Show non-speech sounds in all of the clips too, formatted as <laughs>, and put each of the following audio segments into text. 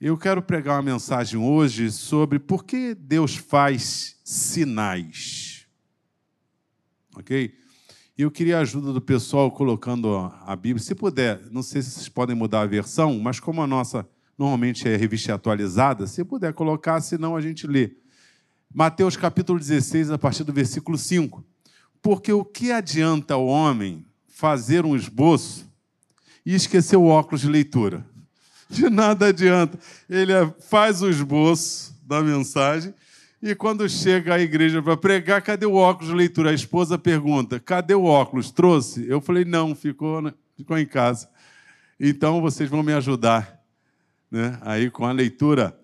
Eu quero pregar uma mensagem hoje sobre por que Deus faz sinais. Ok? E eu queria a ajuda do pessoal colocando a Bíblia. Se puder, não sei se vocês podem mudar a versão, mas como a nossa normalmente é revista atualizada, se puder colocar, senão a gente lê. Mateus capítulo 16, a partir do versículo 5. Porque o que adianta o homem fazer um esboço e esquecer o óculos de leitura? De nada adianta. Ele faz o esboço da mensagem e quando chega à igreja para pregar, cadê o óculos de leitura? A esposa pergunta: cadê o óculos? Trouxe? Eu falei: não, ficou, ficou em casa. Então vocês vão me ajudar né? aí com a leitura.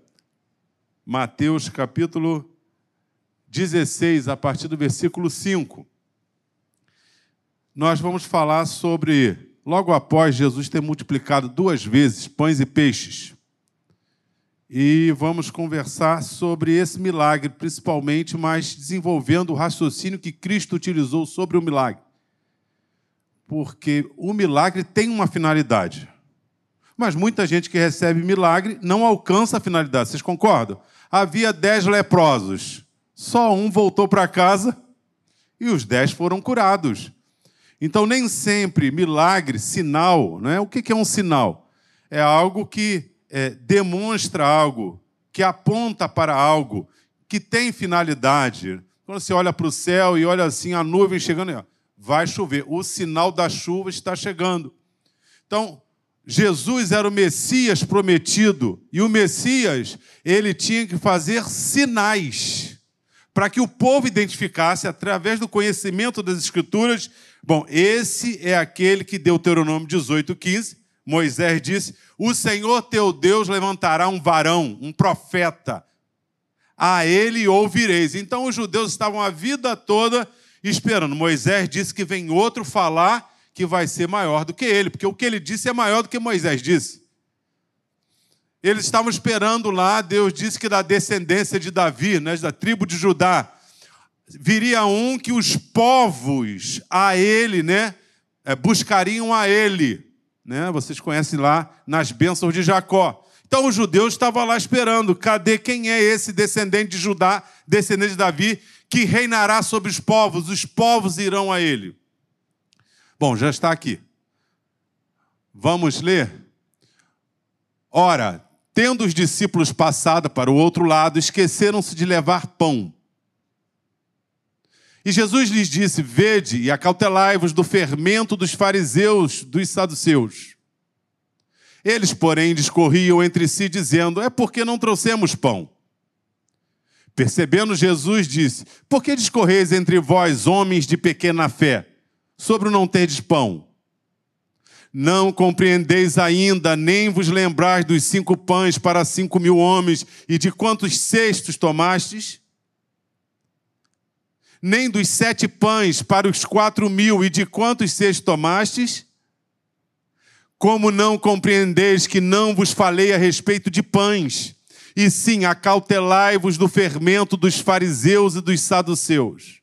Mateus capítulo 16, a partir do versículo 5. Nós vamos falar sobre, logo após Jesus ter multiplicado duas vezes pães e peixes. E vamos conversar sobre esse milagre, principalmente, mas desenvolvendo o raciocínio que Cristo utilizou sobre o milagre. Porque o milagre tem uma finalidade. Mas muita gente que recebe milagre não alcança a finalidade. Vocês concordam? Havia dez leprosos. Só um voltou para casa e os dez foram curados. Então, nem sempre milagre, sinal, não é? O que é um sinal? É algo que é, demonstra algo, que aponta para algo, que tem finalidade. Quando você olha para o céu e olha assim a nuvem chegando, vai chover. O sinal da chuva está chegando. Então, Jesus era o Messias prometido e o Messias ele tinha que fazer sinais para que o povo identificasse, através do conhecimento das Escrituras, bom, esse é aquele que Deuteronômio 18, 15, Moisés disse: O Senhor teu Deus levantará um varão, um profeta, a ele ouvireis. Então os judeus estavam a vida toda esperando. Moisés disse que vem outro falar que vai ser maior do que ele, porque o que ele disse é maior do que Moisés disse. Eles estavam esperando lá, Deus disse que da descendência de Davi, né, da tribo de Judá, viria um que os povos a ele, né, é, buscariam a ele. Né? Vocês conhecem lá nas bênçãos de Jacó. Então os judeus estavam lá esperando, cadê quem é esse descendente de Judá, descendente de Davi, que reinará sobre os povos, os povos irão a ele. Bom, já está aqui. Vamos ler? Ora, Tendo os discípulos passado para o outro lado, esqueceram-se de levar pão. E Jesus lhes disse: Vede e acautelai-vos do fermento dos fariseus, dos saduceus. Eles, porém, discorriam entre si, dizendo: É porque não trouxemos pão. Percebendo Jesus, disse: Por que discorreis entre vós, homens de pequena fé, sobre o não terdes pão? Não compreendeis ainda, nem vos lembrais dos cinco pães para cinco mil homens e de quantos cestos tomastes? Nem dos sete pães para os quatro mil e de quantos cestos tomastes? Como não compreendeis que não vos falei a respeito de pães, e sim acautelai-vos do fermento dos fariseus e dos saduceus?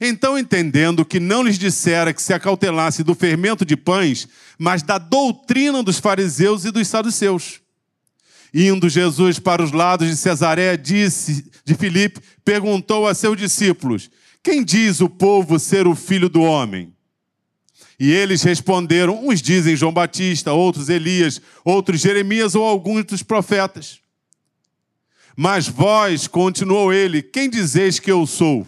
Então, entendendo que não lhes dissera que se acautelasse do fermento de pães, mas da doutrina dos fariseus e dos saduceus. Indo Jesus para os lados de Cesaré, disse de Filipe, perguntou a seus discípulos: Quem diz o povo ser o filho do homem? E eles responderam: Uns dizem João Batista, outros Elias, outros Jeremias ou alguns dos profetas. Mas vós, continuou ele, quem dizeis que eu sou?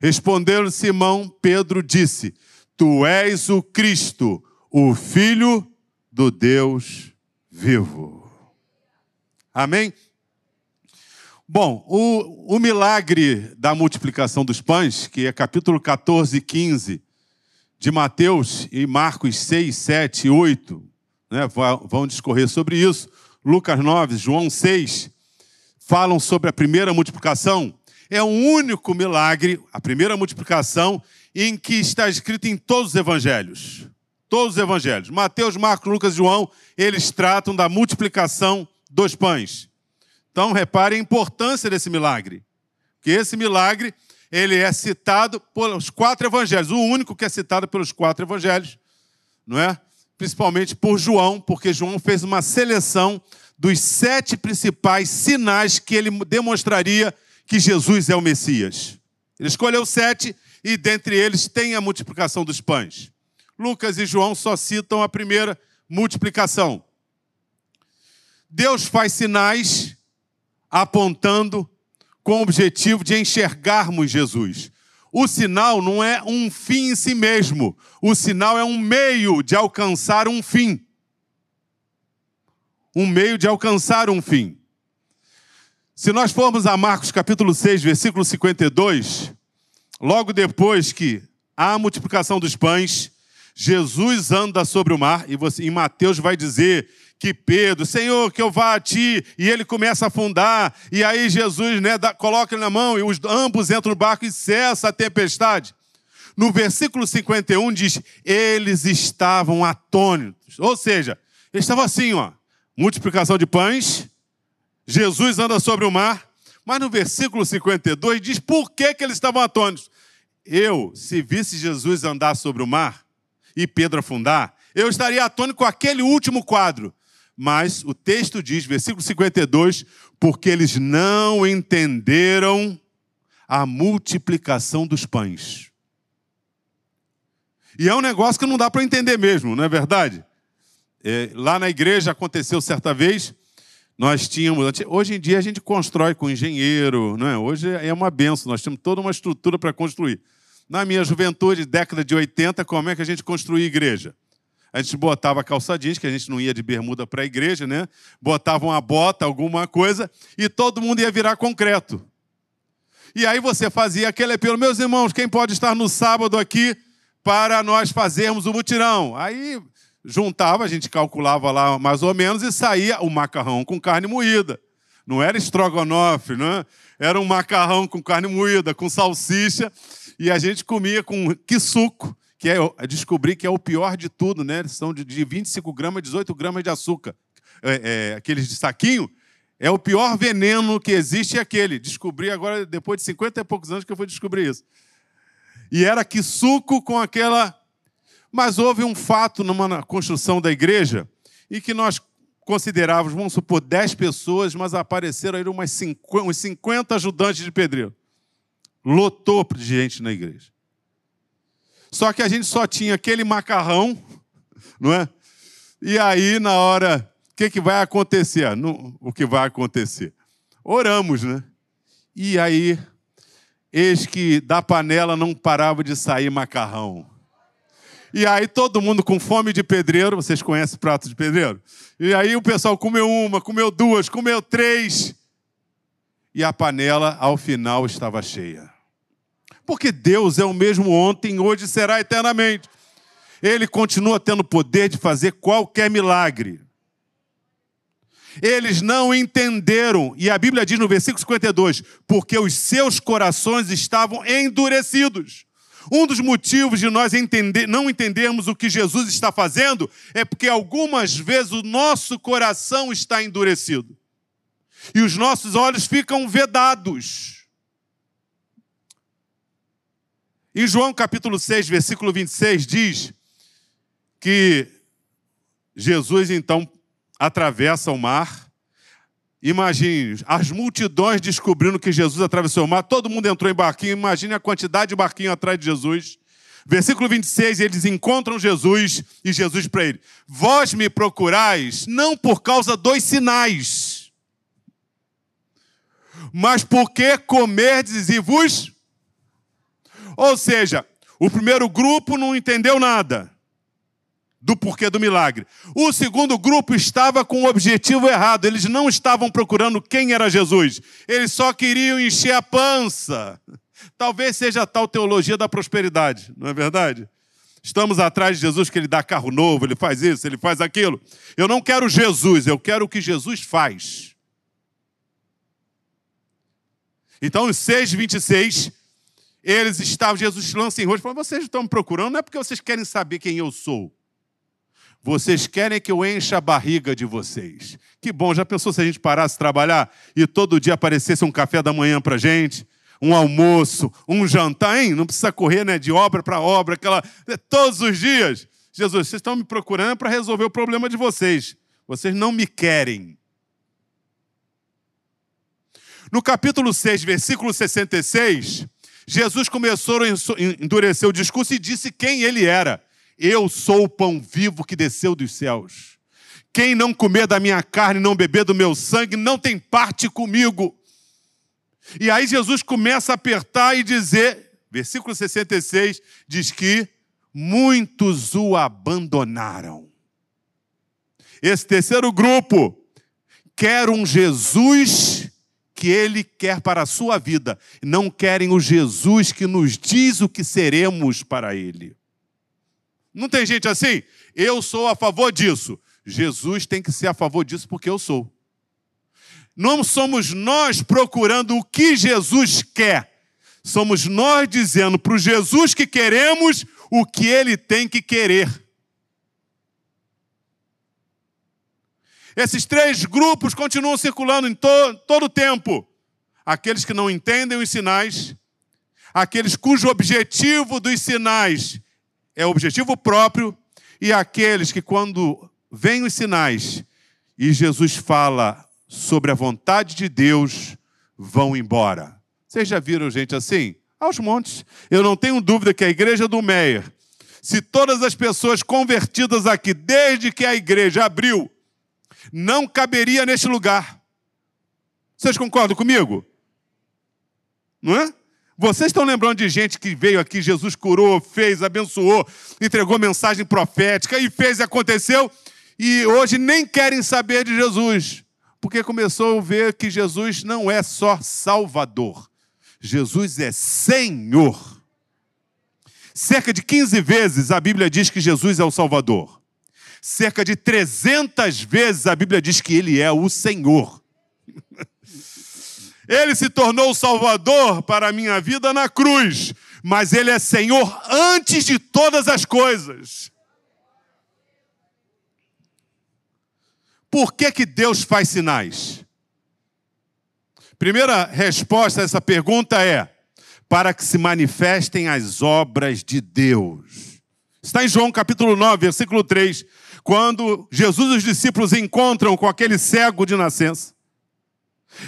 Respondendo Simão, Pedro disse: Tu és o Cristo, o Filho do Deus vivo. Amém? Bom, o, o, milagre da multiplicação dos pães, que é capítulo 14 e 15 de Mateus e Marcos 6, 7 e 8, né, vão discorrer sobre isso. Lucas 9, João 6, falam sobre a primeira multiplicação é o único milagre, a primeira multiplicação, em que está escrito em todos os evangelhos. Todos os evangelhos. Mateus, Marcos, Lucas e João, eles tratam da multiplicação dos pães. Então, repare a importância desse milagre. Que esse milagre, ele é citado pelos quatro evangelhos, o único que é citado pelos quatro evangelhos, não é? Principalmente por João, porque João fez uma seleção dos sete principais sinais que ele demonstraria que Jesus é o Messias. Ele escolheu sete e dentre eles tem a multiplicação dos pães. Lucas e João só citam a primeira multiplicação. Deus faz sinais apontando com o objetivo de enxergarmos Jesus. O sinal não é um fim em si mesmo, o sinal é um meio de alcançar um fim. Um meio de alcançar um fim. Se nós formos a Marcos capítulo 6, versículo 52, logo depois que há a multiplicação dos pães, Jesus anda sobre o mar, e você, em Mateus vai dizer que Pedro, Senhor, que eu vá a ti, e ele começa a afundar, e aí Jesus né, dá, coloca ele na mão, e os, ambos entram no barco e cessa a tempestade. No versículo 51 diz: eles estavam atônitos, ou seja, eles estavam assim, ó, multiplicação de pães, Jesus anda sobre o mar, mas no versículo 52 diz por que, que eles estavam atônitos. Eu, se visse Jesus andar sobre o mar, e Pedro afundar, eu estaria atônito com aquele último quadro. Mas o texto diz, versículo 52, porque eles não entenderam a multiplicação dos pães. E é um negócio que não dá para entender mesmo, não é verdade? É, lá na igreja aconteceu certa vez, nós tínhamos. Hoje em dia a gente constrói com engenheiro, não é? Hoje é uma benção, nós temos toda uma estrutura para construir. Na minha juventude, década de 80, como é que a gente construía igreja? A gente botava calça jeans, que a gente não ia de bermuda para a igreja, né? Botava uma bota, alguma coisa, e todo mundo ia virar concreto. E aí você fazia aquele apelo, meus irmãos, quem pode estar no sábado aqui para nós fazermos o mutirão? Aí juntava, a gente calculava lá mais ou menos e saía o macarrão com carne moída. Não era estrogonofe, né? Era um macarrão com carne moída, com salsicha e a gente comia com que suco, que é, descobri que é o pior de tudo, né? São de, de 25 gramas, 18 gramas de açúcar. É, é, aqueles de saquinho, é o pior veneno que existe é aquele. Descobri agora, depois de 50 e poucos anos, que eu fui descobrir isso. E era que suco com aquela. Mas houve um fato numa construção da igreja e que nós considerávamos, vamos supor, 10 pessoas, mas apareceram aí umas 50, uns 50 ajudantes de pedreiro. Lotou de gente na igreja. Só que a gente só tinha aquele macarrão, não é? E aí, na hora, o que, que vai acontecer? O que vai acontecer? Oramos, né? E aí, eis que da panela não parava de sair macarrão. E aí todo mundo com fome de pedreiro, vocês conhecem prato de pedreiro? E aí o pessoal comeu uma, comeu duas, comeu três. E a panela, ao final, estava cheia. Porque Deus é o mesmo ontem, hoje será eternamente. Ele continua tendo poder de fazer qualquer milagre. Eles não entenderam, e a Bíblia diz no versículo 52, porque os seus corações estavam endurecidos. Um dos motivos de nós entender, não entendermos o que Jesus está fazendo é porque algumas vezes o nosso coração está endurecido. E os nossos olhos ficam vedados. Em João capítulo 6, versículo 26, diz que Jesus então atravessa o mar. Imagine, as multidões descobrindo que Jesus atravessou o mar, todo mundo entrou em barquinho, imagine a quantidade de barquinho atrás de Jesus. Versículo 26, eles encontram Jesus e Jesus para ele: Vós me procurais não por causa dos sinais, mas porque comerdes e vos ou seja, o primeiro grupo não entendeu nada do porquê do milagre. O segundo grupo estava com o objetivo errado. Eles não estavam procurando quem era Jesus. Eles só queriam encher a pança. Talvez seja a tal teologia da prosperidade, não é verdade? Estamos atrás de Jesus que ele dá carro novo, ele faz isso, ele faz aquilo. Eu não quero Jesus, eu quero o que Jesus faz. Então, os 6,26 eles estavam, Jesus lança em rosto fala: Vocês estão me procurando, não é porque vocês querem saber quem eu sou. Vocês querem que eu encha a barriga de vocês. Que bom, já pensou se a gente parasse de trabalhar e todo dia aparecesse um café da manhã para gente? Um almoço, um jantar, hein? Não precisa correr né, de obra para obra, aquela. Todos os dias. Jesus, vocês estão me procurando para resolver o problema de vocês. Vocês não me querem. No capítulo 6, versículo 66, Jesus começou a endurecer o discurso e disse quem ele era. Eu sou o pão vivo que desceu dos céus. Quem não comer da minha carne e não beber do meu sangue não tem parte comigo. E aí Jesus começa a apertar e dizer, versículo 66 diz que muitos o abandonaram. Esse terceiro grupo quer um Jesus que ele quer para a sua vida, não querem o Jesus que nos diz o que seremos para ele. Não tem gente assim? Eu sou a favor disso. Jesus tem que ser a favor disso porque eu sou. Não somos nós procurando o que Jesus quer. Somos nós dizendo para o Jesus que queremos o que ele tem que querer. Esses três grupos continuam circulando em to todo o tempo. Aqueles que não entendem os sinais, aqueles cujo objetivo dos sinais é o objetivo próprio, e aqueles que, quando vêm os sinais e Jesus fala sobre a vontade de Deus, vão embora. Vocês já viram gente assim? Aos montes. Eu não tenho dúvida que a igreja do Meyer, se todas as pessoas convertidas aqui, desde que a igreja abriu, não caberia neste lugar. Vocês concordam comigo? Não é? Vocês estão lembrando de gente que veio aqui, Jesus curou, fez, abençoou, entregou mensagem profética e fez e aconteceu, e hoje nem querem saber de Jesus, porque começou a ver que Jesus não é só Salvador, Jesus é Senhor. Cerca de 15 vezes a Bíblia diz que Jesus é o Salvador. Cerca de 300 vezes a Bíblia diz que ele é o Senhor. <laughs> Ele se tornou o Salvador para a minha vida na cruz, mas Ele é Senhor antes de todas as coisas. Por que, que Deus faz sinais? Primeira resposta a essa pergunta é: para que se manifestem as obras de Deus. Está em João capítulo 9, versículo 3 quando Jesus e os discípulos encontram com aquele cego de nascença.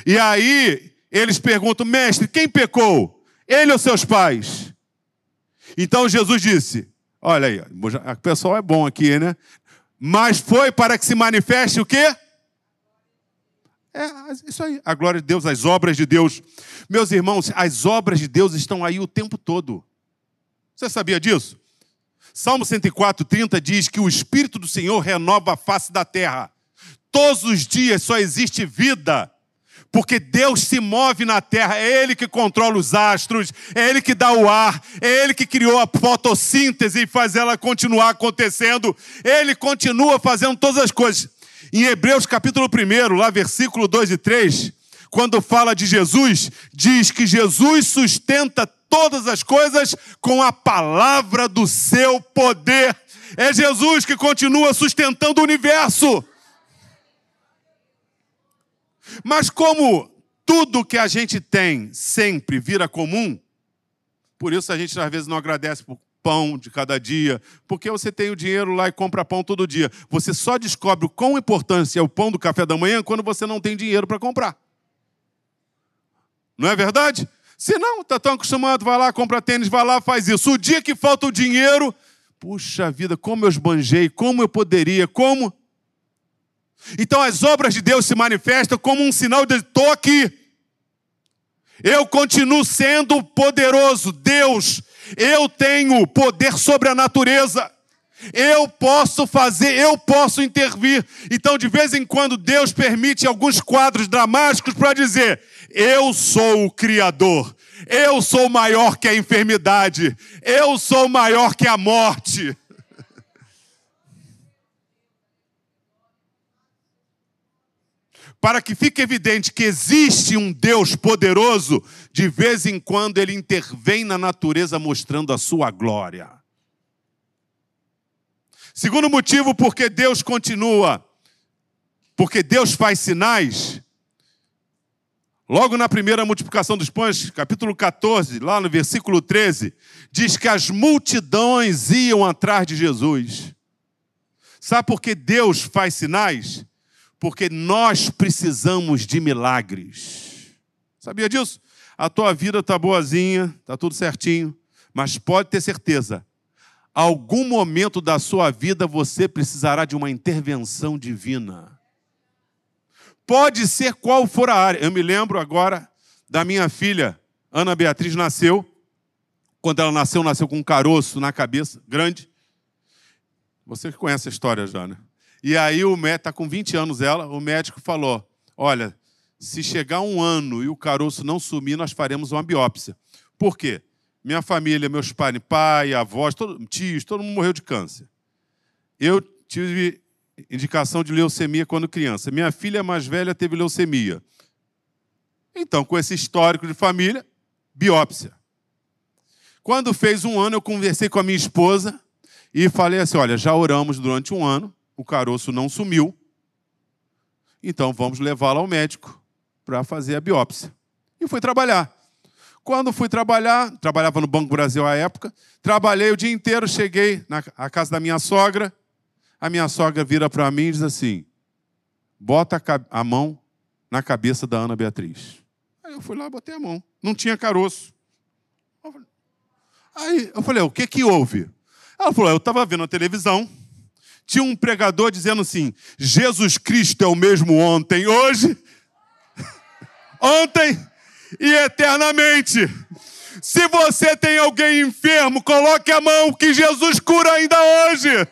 E aí eles perguntam: Mestre, quem pecou? Ele ou seus pais? Então Jesus disse: Olha aí, o pessoal é bom aqui, né? Mas foi para que se manifeste o quê? É isso aí, a glória de Deus, as obras de Deus. Meus irmãos, as obras de Deus estão aí o tempo todo. Você sabia disso? Salmo 104, 30 diz que o Espírito do Senhor renova a face da terra. Todos os dias só existe vida, porque Deus se move na terra, é Ele que controla os astros, é Ele que dá o ar, é Ele que criou a fotossíntese e faz ela continuar acontecendo, Ele continua fazendo todas as coisas. Em Hebreus capítulo 1, lá versículo 2 e 3, quando fala de Jesus, diz que Jesus sustenta todas as coisas com a palavra do seu poder. É Jesus que continua sustentando o universo. Mas como tudo que a gente tem sempre vira comum, por isso a gente às vezes não agradece por pão de cada dia, porque você tem o dinheiro lá e compra pão todo dia. Você só descobre o quão importante é o pão do café da manhã quando você não tem dinheiro para comprar. Não é verdade? Se não, está tão acostumado, vai lá, compra tênis, vai lá, faz isso. O dia que falta o dinheiro, puxa vida, como eu esbanjei, como eu poderia, como. Então as obras de Deus se manifestam como um sinal de estou aqui. Eu continuo sendo poderoso, Deus. Eu tenho poder sobre a natureza. Eu posso fazer, eu posso intervir. Então, de vez em quando, Deus permite alguns quadros dramáticos para dizer: Eu sou o Criador, eu sou maior que a enfermidade, eu sou maior que a morte. Para que fique evidente que existe um Deus poderoso, de vez em quando ele intervém na natureza mostrando a sua glória. Segundo motivo, porque Deus continua, porque Deus faz sinais. Logo na primeira multiplicação dos pães, capítulo 14, lá no versículo 13, diz que as multidões iam atrás de Jesus. Sabe por que Deus faz sinais? Porque nós precisamos de milagres. Sabia disso? A tua vida está boazinha, está tudo certinho, mas pode ter certeza, algum momento da sua vida você precisará de uma intervenção divina. Pode ser qual for a área. Eu me lembro agora da minha filha, Ana Beatriz, nasceu. Quando ela nasceu, nasceu com um caroço na cabeça, grande. Você conhece a história já, né? E aí o médico, está com 20 anos ela, o médico falou: olha, se chegar um ano e o caroço não sumir, nós faremos uma biópsia. Por quê? Minha família, meus pais, pai, avós, todo, tios, todo mundo morreu de câncer. Eu tive indicação de leucemia quando criança. Minha filha mais velha teve leucemia. Então, com esse histórico de família, biópsia. Quando fez um ano, eu conversei com a minha esposa e falei assim: olha, já oramos durante um ano, o caroço não sumiu, então vamos levá-la ao médico para fazer a biópsia. E fui trabalhar. Quando fui trabalhar, trabalhava no Banco Brasil à época, trabalhei o dia inteiro, cheguei na casa da minha sogra, a minha sogra vira para mim e diz assim: bota a mão na cabeça da Ana Beatriz. Aí eu fui lá, botei a mão. Não tinha caroço. Aí eu falei: o que que houve? Ela falou: eu estava vendo a televisão, tinha um pregador dizendo assim: Jesus Cristo é o mesmo ontem, hoje, <laughs> ontem e eternamente. Se você tem alguém enfermo, coloque a mão que Jesus cura ainda hoje.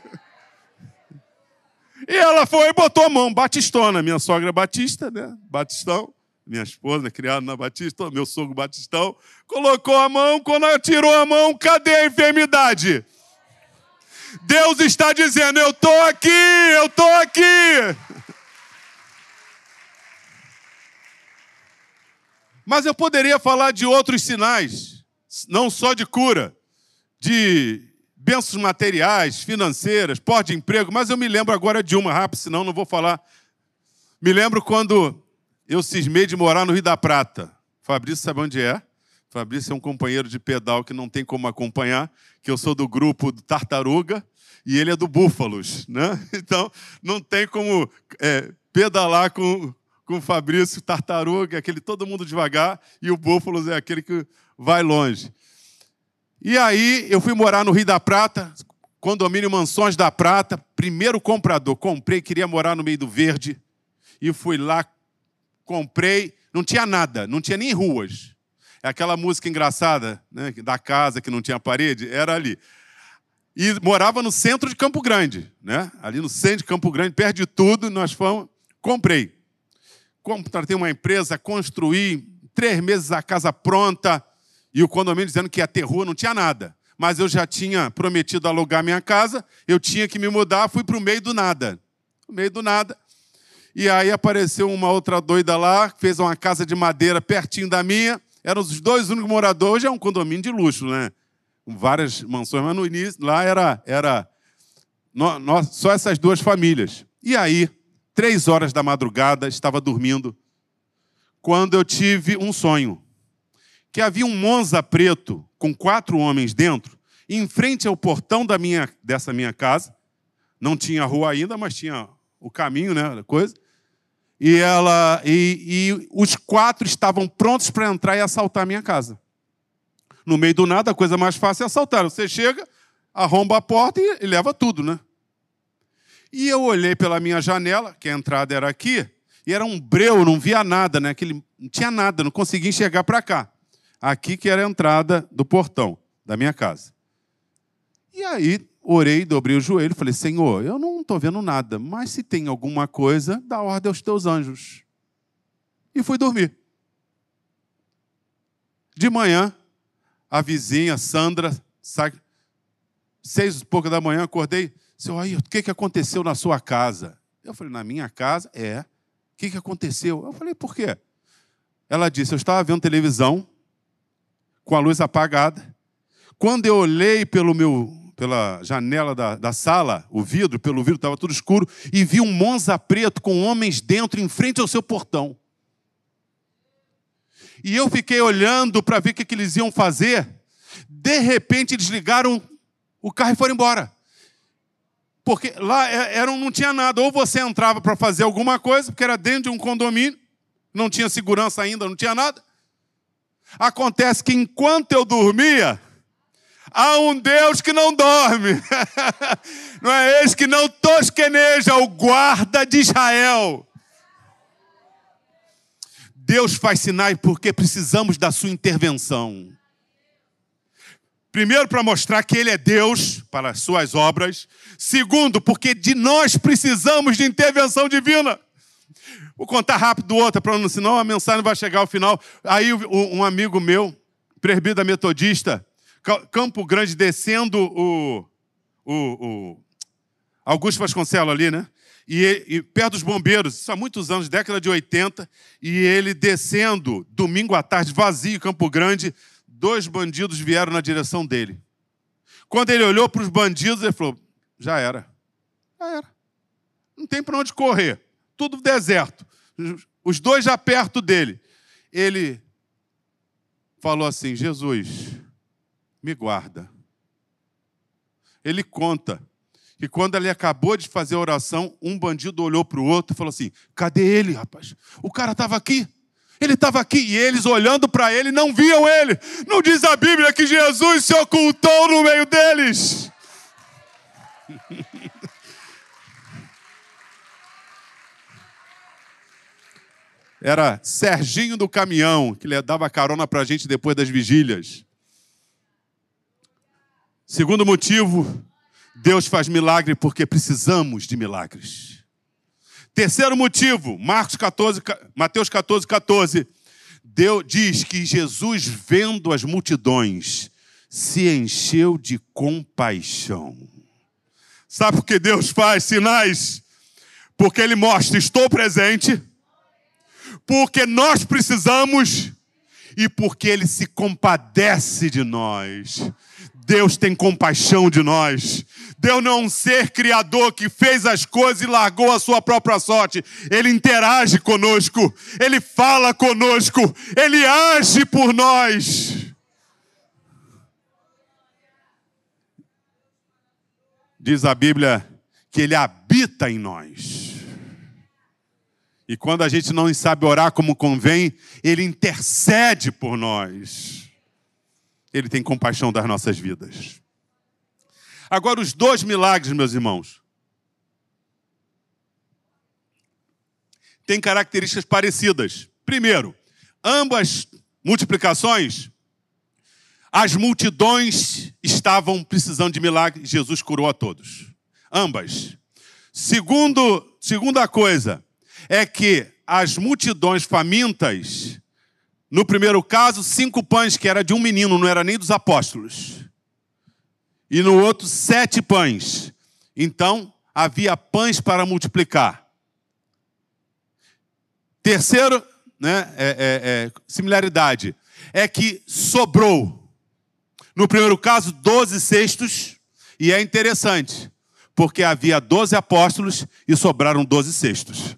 E ela foi e botou a mão, batistona. Minha sogra é batista, né? Batistão. Minha esposa, criada na Batista, meu sogro batistão. Colocou a mão, quando ela tirou a mão, cadê a enfermidade? Deus está dizendo: Eu estou aqui, eu estou aqui. Mas eu poderia falar de outros sinais, não só de cura, de bênçãos materiais, financeiras, porte de emprego, mas eu me lembro agora de uma, rápido, senão não vou falar. Me lembro quando eu cismei de morar no Rio da Prata. Fabrício sabe onde é? Fabrício é um companheiro de pedal que não tem como acompanhar, que eu sou do grupo do Tartaruga e ele é do Búfalos, né? <laughs> Então não tem como é, pedalar com com o Fabrício Tartaruga, aquele todo mundo devagar, e o Búfalos é aquele que vai longe. E aí eu fui morar no Rio da Prata, condomínio Mansões da Prata, primeiro comprador, comprei, queria morar no meio do verde, e fui lá, comprei, não tinha nada, não tinha nem ruas. É aquela música engraçada, né, da casa que não tinha parede, era ali. E morava no centro de Campo Grande, né? Ali no centro de Campo Grande, perto de tudo, nós fomos, comprei contratei uma empresa, construí, três meses a casa pronta, e o condomínio dizendo que ia ter rua, não tinha nada. Mas eu já tinha prometido alugar minha casa, eu tinha que me mudar, fui para o meio do nada. No meio do nada. E aí apareceu uma outra doida lá, fez uma casa de madeira pertinho da minha. Eram os dois únicos moradores. Hoje é um condomínio de luxo, né? Com várias mansões, mas no início lá era, era nós, só essas duas famílias. E aí três horas da madrugada, estava dormindo, quando eu tive um sonho. Que havia um Monza preto com quatro homens dentro, em frente ao portão da minha, dessa minha casa. Não tinha rua ainda, mas tinha o caminho, né? Coisa. E, ela, e, e os quatro estavam prontos para entrar e assaltar a minha casa. No meio do nada, a coisa mais fácil é assaltar. Você chega, arromba a porta e, e leva tudo, né? E eu olhei pela minha janela, que a entrada era aqui, e era um breu, não via nada, né? Aquele, não tinha nada, não conseguia enxergar para cá. Aqui que era a entrada do portão da minha casa. E aí orei, dobrei o joelho falei: Senhor, eu não estou vendo nada, mas se tem alguma coisa, dá ordem aos teus anjos. E fui dormir. De manhã, a vizinha Sandra, seis e pouco da manhã, acordei. Seu aí, o que, que aconteceu na sua casa? Eu falei, na minha casa? É. O que, que aconteceu? Eu falei, por quê? Ela disse, eu estava vendo televisão com a luz apagada. Quando eu olhei pelo meu, pela janela da, da sala, o vidro, pelo vidro estava tudo escuro, e vi um Monza preto com homens dentro, em frente ao seu portão. E eu fiquei olhando para ver o que, que eles iam fazer. De repente, eles ligaram o carro e foram embora. Porque lá é, era, não tinha nada. Ou você entrava para fazer alguma coisa, porque era dentro de um condomínio, não tinha segurança ainda, não tinha nada. Acontece que enquanto eu dormia, há um Deus que não dorme. <laughs> não é esse que não tosqueneja, o guarda de Israel. Deus faz sinais porque precisamos da sua intervenção. Primeiro, para mostrar que Ele é Deus para as suas obras. Segundo, porque de nós precisamos de intervenção divina. Vou contar rápido outra, para senão a mensagem vai chegar ao final. Aí um amigo meu, presbítero metodista, Campo Grande, descendo o, o, o Augusto Vasconcelos ali, né? E, e, perto dos bombeiros, isso há muitos anos, década de 80, e ele descendo, domingo à tarde, vazio, Campo Grande, dois bandidos vieram na direção dele. Quando ele olhou para os bandidos, ele falou: já era. Já era. Não tem para onde correr. Tudo deserto. Os dois já perto dele. Ele falou assim: Jesus, me guarda. Ele conta que quando ele acabou de fazer a oração, um bandido olhou para o outro e falou assim: Cadê ele, rapaz? O cara estava aqui. Ele estava aqui e eles olhando para ele não viam ele. Não diz a Bíblia que Jesus se ocultou no meio deles. <laughs> Era Serginho do caminhão que dava carona para a gente depois das vigílias. Segundo motivo, Deus faz milagre porque precisamos de milagres. Terceiro motivo, Marcos 14, Mateus 14, 14. Deus diz que Jesus, vendo as multidões, se encheu de compaixão. Sabe por que Deus faz sinais? Porque Ele mostra: estou presente, porque nós precisamos e porque Ele se compadece de nós. Deus tem compaixão de nós. Deus não é um ser criador que fez as coisas e largou a sua própria sorte. Ele interage conosco, ele fala conosco, ele age por nós. Diz a Bíblia que ele habita em nós. E quando a gente não sabe orar como convém, ele intercede por nós. Ele tem compaixão das nossas vidas. Agora, os dois milagres, meus irmãos, têm características parecidas. Primeiro, ambas multiplicações, as multidões estavam precisando de milagre, Jesus curou a todos. Ambas. Segundo, segunda coisa é que as multidões famintas no primeiro caso, cinco pães, que era de um menino, não era nem dos apóstolos. E no outro, sete pães. Então, havia pães para multiplicar. Terceiro, né, é, é, é, similaridade, é que sobrou. No primeiro caso, doze cestos, e é interessante, porque havia doze apóstolos e sobraram doze cestos.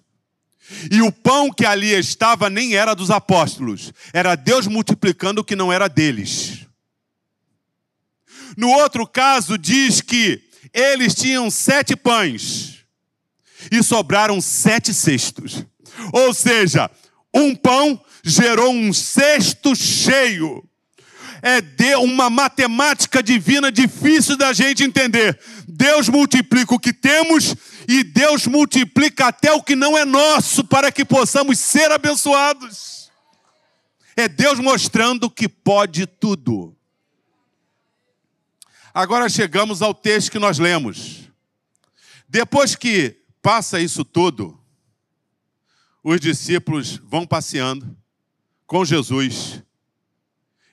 E o pão que ali estava nem era dos apóstolos, era Deus multiplicando o que não era deles. No outro caso, diz que eles tinham sete pães e sobraram sete cestos. Ou seja, um pão gerou um cesto cheio. É de uma matemática divina difícil da gente entender. Deus multiplica o que temos e Deus multiplica até o que não é nosso para que possamos ser abençoados. É Deus mostrando que pode tudo. Agora chegamos ao texto que nós lemos. Depois que passa isso tudo, os discípulos vão passeando com Jesus.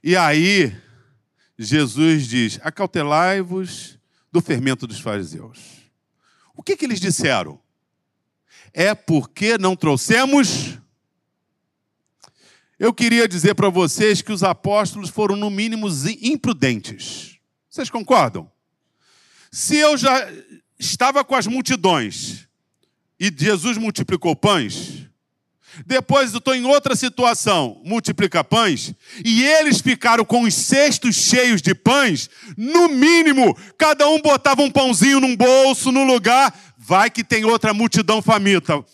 E aí, Jesus diz: Acautelai-vos do fermento dos fariseus. O que, que eles disseram? É porque não trouxemos. Eu queria dizer para vocês que os apóstolos foram, no mínimo, imprudentes. Vocês concordam? Se eu já estava com as multidões e Jesus multiplicou pães, depois eu estou em outra situação, multiplica pães, e eles ficaram com os cestos cheios de pães, no mínimo, cada um botava um pãozinho num bolso, num lugar, vai que tem outra multidão faminta.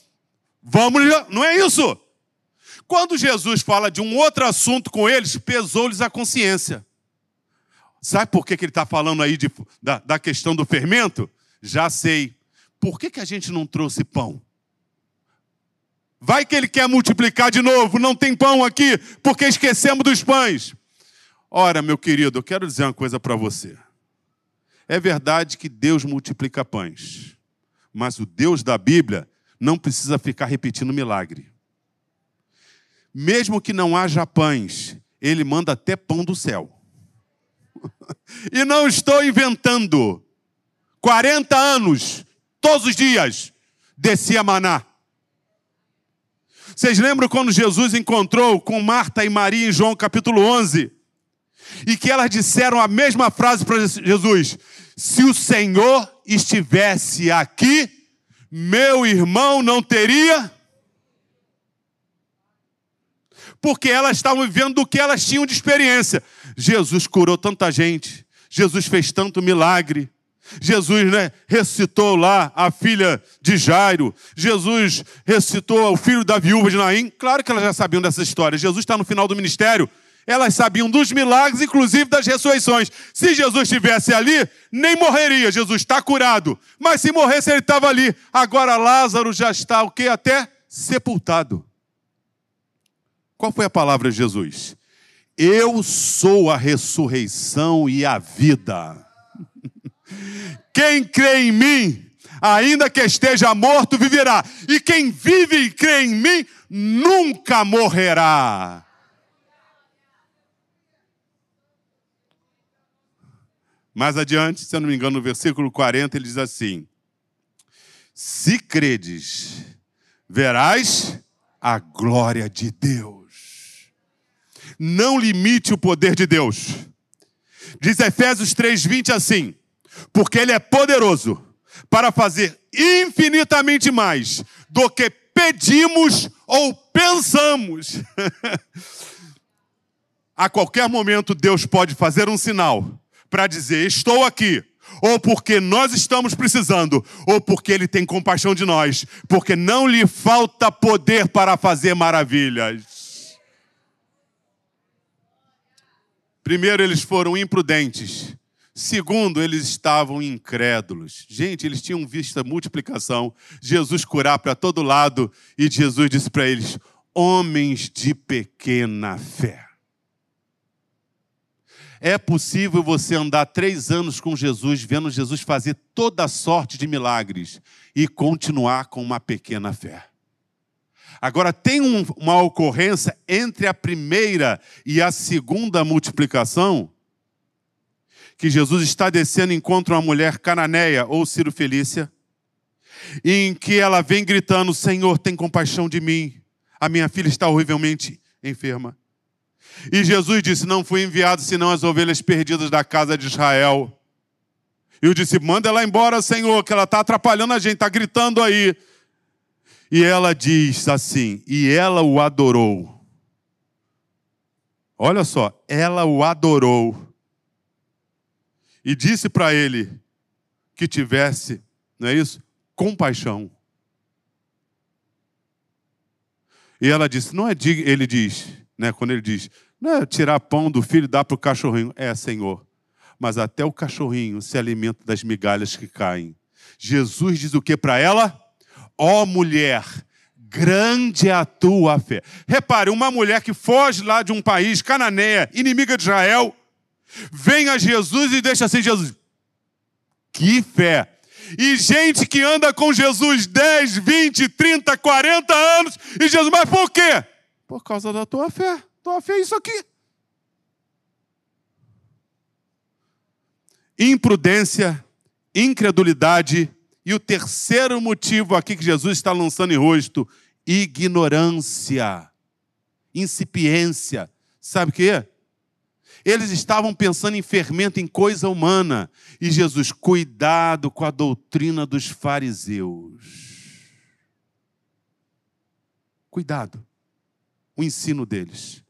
Vamos, não é isso? Quando Jesus fala de um outro assunto com eles, pesou-lhes a consciência. Sabe por que, que ele está falando aí de, da, da, questão do fermento? Já sei. Por que, que a gente não trouxe pão? Vai que ele quer multiplicar de novo, não tem pão aqui, porque esquecemos dos pães. Ora, meu querido, eu quero dizer uma coisa para você. É verdade que Deus multiplica pães, mas o Deus da Bíblia não precisa ficar repetindo milagre. Mesmo que não haja pães, ele manda até pão do céu. <laughs> e não estou inventando. 40 anos, todos os dias, descia maná. Vocês lembram quando Jesus encontrou com Marta e Maria em João capítulo 11? E que elas disseram a mesma frase para Jesus: Se o Senhor estivesse aqui, meu irmão não teria. Porque elas estavam vivendo do que elas tinham de experiência. Jesus curou tanta gente, Jesus fez tanto milagre. Jesus né, ressuscitou lá a filha de Jairo. Jesus ressuscitou o filho da viúva de Naim. Claro que elas já sabiam dessa história. Jesus está no final do ministério. Elas sabiam dos milagres, inclusive das ressurreições. Se Jesus estivesse ali, nem morreria. Jesus está curado. Mas se morresse, ele estava ali. Agora Lázaro já está o quê? Até sepultado. Qual foi a palavra de Jesus? Eu sou a ressurreição e a vida. Quem crê em mim, ainda que esteja morto, viverá. E quem vive e crê em mim, nunca morrerá. Mais adiante, se eu não me engano, no versículo 40, ele diz assim: Se credes, verás a glória de Deus. Não limite o poder de Deus. Diz Efésios 3:20 assim: porque Ele é poderoso para fazer infinitamente mais do que pedimos ou pensamos. <laughs> A qualquer momento, Deus pode fazer um sinal para dizer: Estou aqui. Ou porque nós estamos precisando, ou porque Ele tem compaixão de nós, porque não lhe falta poder para fazer maravilhas. Primeiro, eles foram imprudentes Segundo, eles estavam incrédulos. Gente, eles tinham visto a multiplicação, Jesus curar para todo lado, e Jesus disse para eles: homens de pequena fé. É possível você andar três anos com Jesus, vendo Jesus fazer toda sorte de milagres e continuar com uma pequena fé. Agora, tem um, uma ocorrência entre a primeira e a segunda multiplicação que Jesus está descendo encontra uma mulher cananeia ou Ciro Felícia, em que ela vem gritando: Senhor, tem compaixão de mim, a minha filha está horrivelmente enferma. E Jesus disse: Não fui enviado senão as ovelhas perdidas da casa de Israel. E eu disse: Manda ela embora, Senhor, que ela está atrapalhando a gente, está gritando aí. E ela diz assim: E ela o adorou. Olha só, ela o adorou e disse para ele que tivesse, não é isso? Compaixão. E ela disse: Não é digno, ele diz, né, quando ele diz, não é tirar pão do filho e dar para o cachorrinho. É, Senhor. Mas até o cachorrinho se alimenta das migalhas que caem. Jesus diz o que para ela? Ó oh, mulher, grande é a tua fé. Repare, uma mulher que foge lá de um país, cananeia, inimiga de Israel, Vem a Jesus e deixa assim Jesus. Que fé! E gente que anda com Jesus 10, 20, 30, 40 anos, e Jesus, mas por quê? Por causa da tua fé. Tua fé é isso aqui. Imprudência, incredulidade, e o terceiro motivo aqui que Jesus está lançando em rosto, ignorância, incipiência. Sabe o que é? Eles estavam pensando em fermento, em coisa humana. E Jesus, cuidado com a doutrina dos fariseus. Cuidado. O ensino deles.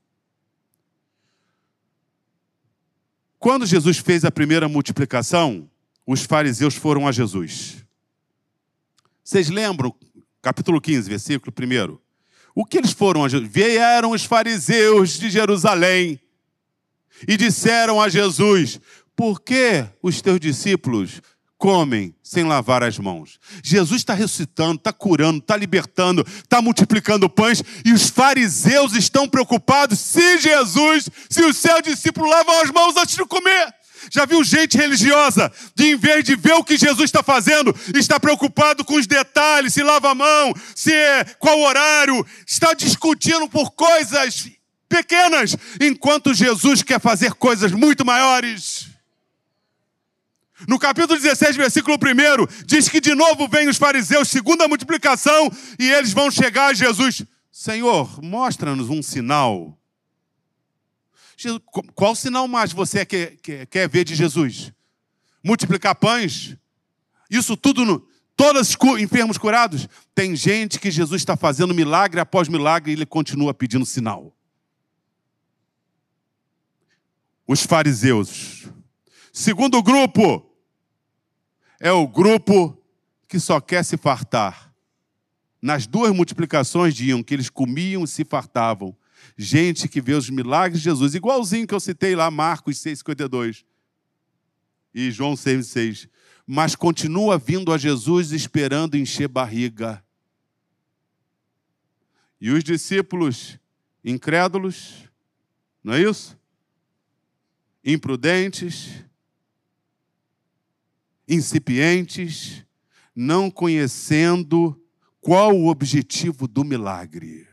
Quando Jesus fez a primeira multiplicação, os fariseus foram a Jesus. Vocês lembram, capítulo 15, versículo 1? O que eles foram a Jesus? Vieram os fariseus de Jerusalém e disseram a Jesus: Por que os teus discípulos comem sem lavar as mãos? Jesus está ressuscitando, está curando, está libertando, está multiplicando pães e os fariseus estão preocupados se Jesus, se os seus discípulos lavam as mãos antes de comer. Já viu gente religiosa de, em vez de ver o que Jesus está fazendo, está preocupado com os detalhes, se lava a mão, se é, qual horário, está discutindo por coisas pequenas, enquanto Jesus quer fazer coisas muito maiores. No capítulo 16, versículo 1, diz que de novo vêm os fariseus, segundo a multiplicação, e eles vão chegar a Jesus. Senhor, mostra-nos um sinal. Qual sinal mais você quer, quer, quer ver de Jesus? Multiplicar pães? Isso tudo, no, todos enfermos curados? Tem gente que Jesus está fazendo milagre após milagre e ele continua pedindo sinal. Os fariseus. Segundo grupo, é o grupo que só quer se fartar. Nas duas multiplicações diziam que eles comiam e se fartavam. Gente que vê os milagres de Jesus, igualzinho que eu citei lá, Marcos 6,52 e João 6,6. Mas continua vindo a Jesus esperando encher barriga. E os discípulos incrédulos, não é isso? Imprudentes, incipientes, não conhecendo qual o objetivo do milagre.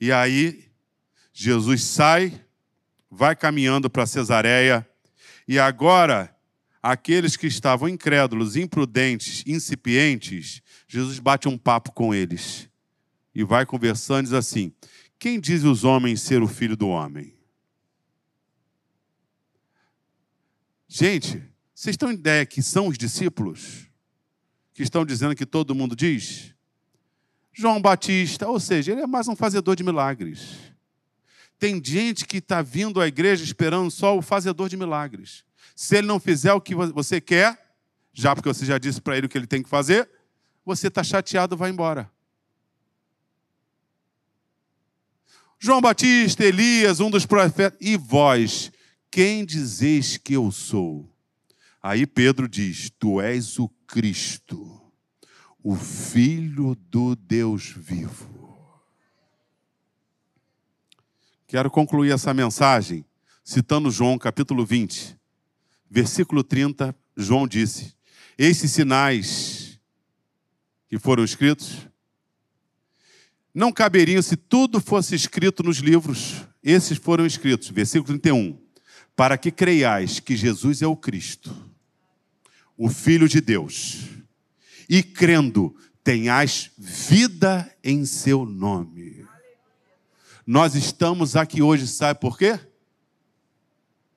E aí, Jesus sai, vai caminhando para Cesareia, e agora, aqueles que estavam incrédulos, imprudentes, incipientes, Jesus bate um papo com eles e vai conversando diz assim: Quem diz os homens ser o filho do homem? Gente, vocês em ideia que são os discípulos que estão dizendo que todo mundo diz? João Batista, ou seja, ele é mais um fazedor de milagres. Tem gente que está vindo à igreja esperando só o fazedor de milagres. Se ele não fizer o que você quer, já porque você já disse para ele o que ele tem que fazer, você está chateado, vai embora. João Batista, Elias, um dos profetas, e vós, quem dizeis que eu sou? Aí Pedro diz: Tu és o Cristo, o Filho do Deus vivo. Quero concluir essa mensagem citando João capítulo 20, versículo 30. João disse: Esses sinais que foram escritos não caberiam se tudo fosse escrito nos livros. Esses foram escritos, versículo 31, para que creiais que Jesus é o Cristo o Filho de Deus, e crendo, tenhais vida em seu nome. Nós estamos aqui hoje, sabe por quê?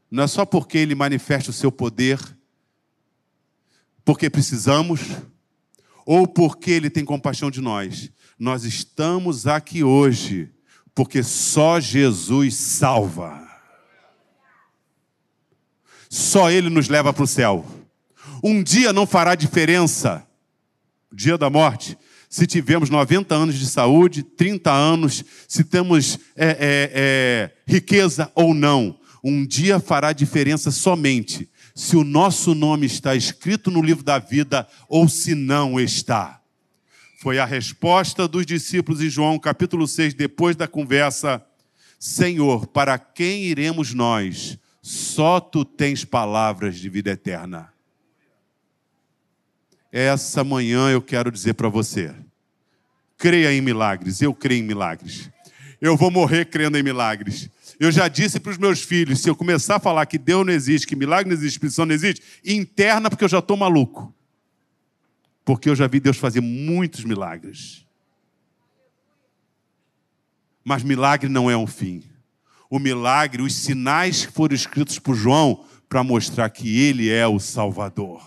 Não é só porque ele manifesta o seu poder, porque precisamos, ou porque ele tem compaixão de nós. Nós estamos aqui hoje porque só Jesus salva. Só ele nos leva para o céu. Um dia não fará diferença, dia da morte, se tivermos 90 anos de saúde, 30 anos, se temos é, é, é, riqueza ou não. Um dia fará diferença somente se o nosso nome está escrito no livro da vida ou se não está. Foi a resposta dos discípulos em João capítulo 6, depois da conversa: Senhor, para quem iremos nós? Só tu tens palavras de vida eterna. Essa manhã eu quero dizer para você: creia em milagres, eu creio em milagres. Eu vou morrer crendo em milagres. Eu já disse para os meus filhos: se eu começar a falar que Deus não existe, que milagre não existe, expressão não existe, interna porque eu já estou maluco. Porque eu já vi Deus fazer muitos milagres. Mas milagre não é um fim. O milagre, os sinais que foram escritos por João para mostrar que ele é o Salvador.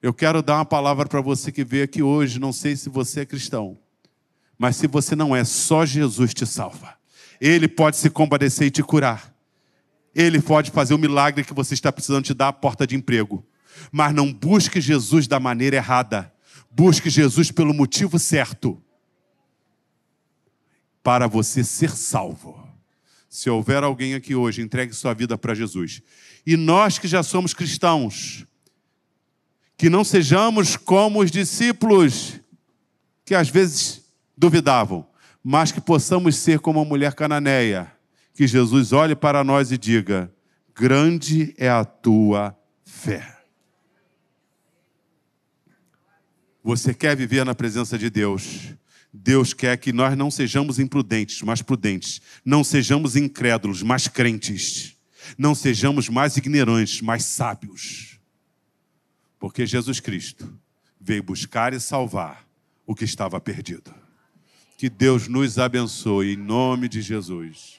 Eu quero dar uma palavra para você que veio aqui hoje. Não sei se você é cristão, mas se você não é, só Jesus te salva. Ele pode se compadecer e te curar. Ele pode fazer o milagre que você está precisando te dar a porta de emprego. Mas não busque Jesus da maneira errada. Busque Jesus pelo motivo certo. Para você ser salvo. Se houver alguém aqui hoje, entregue sua vida para Jesus. E nós que já somos cristãos, que não sejamos como os discípulos que às vezes duvidavam, mas que possamos ser como a mulher cananeia, que Jesus olhe para nós e diga: Grande é a tua fé. Você quer viver na presença de Deus? Deus quer que nós não sejamos imprudentes, mas prudentes. Não sejamos incrédulos, mas crentes. Não sejamos mais ignorantes, mas sábios. Porque Jesus Cristo veio buscar e salvar o que estava perdido. Que Deus nos abençoe em nome de Jesus.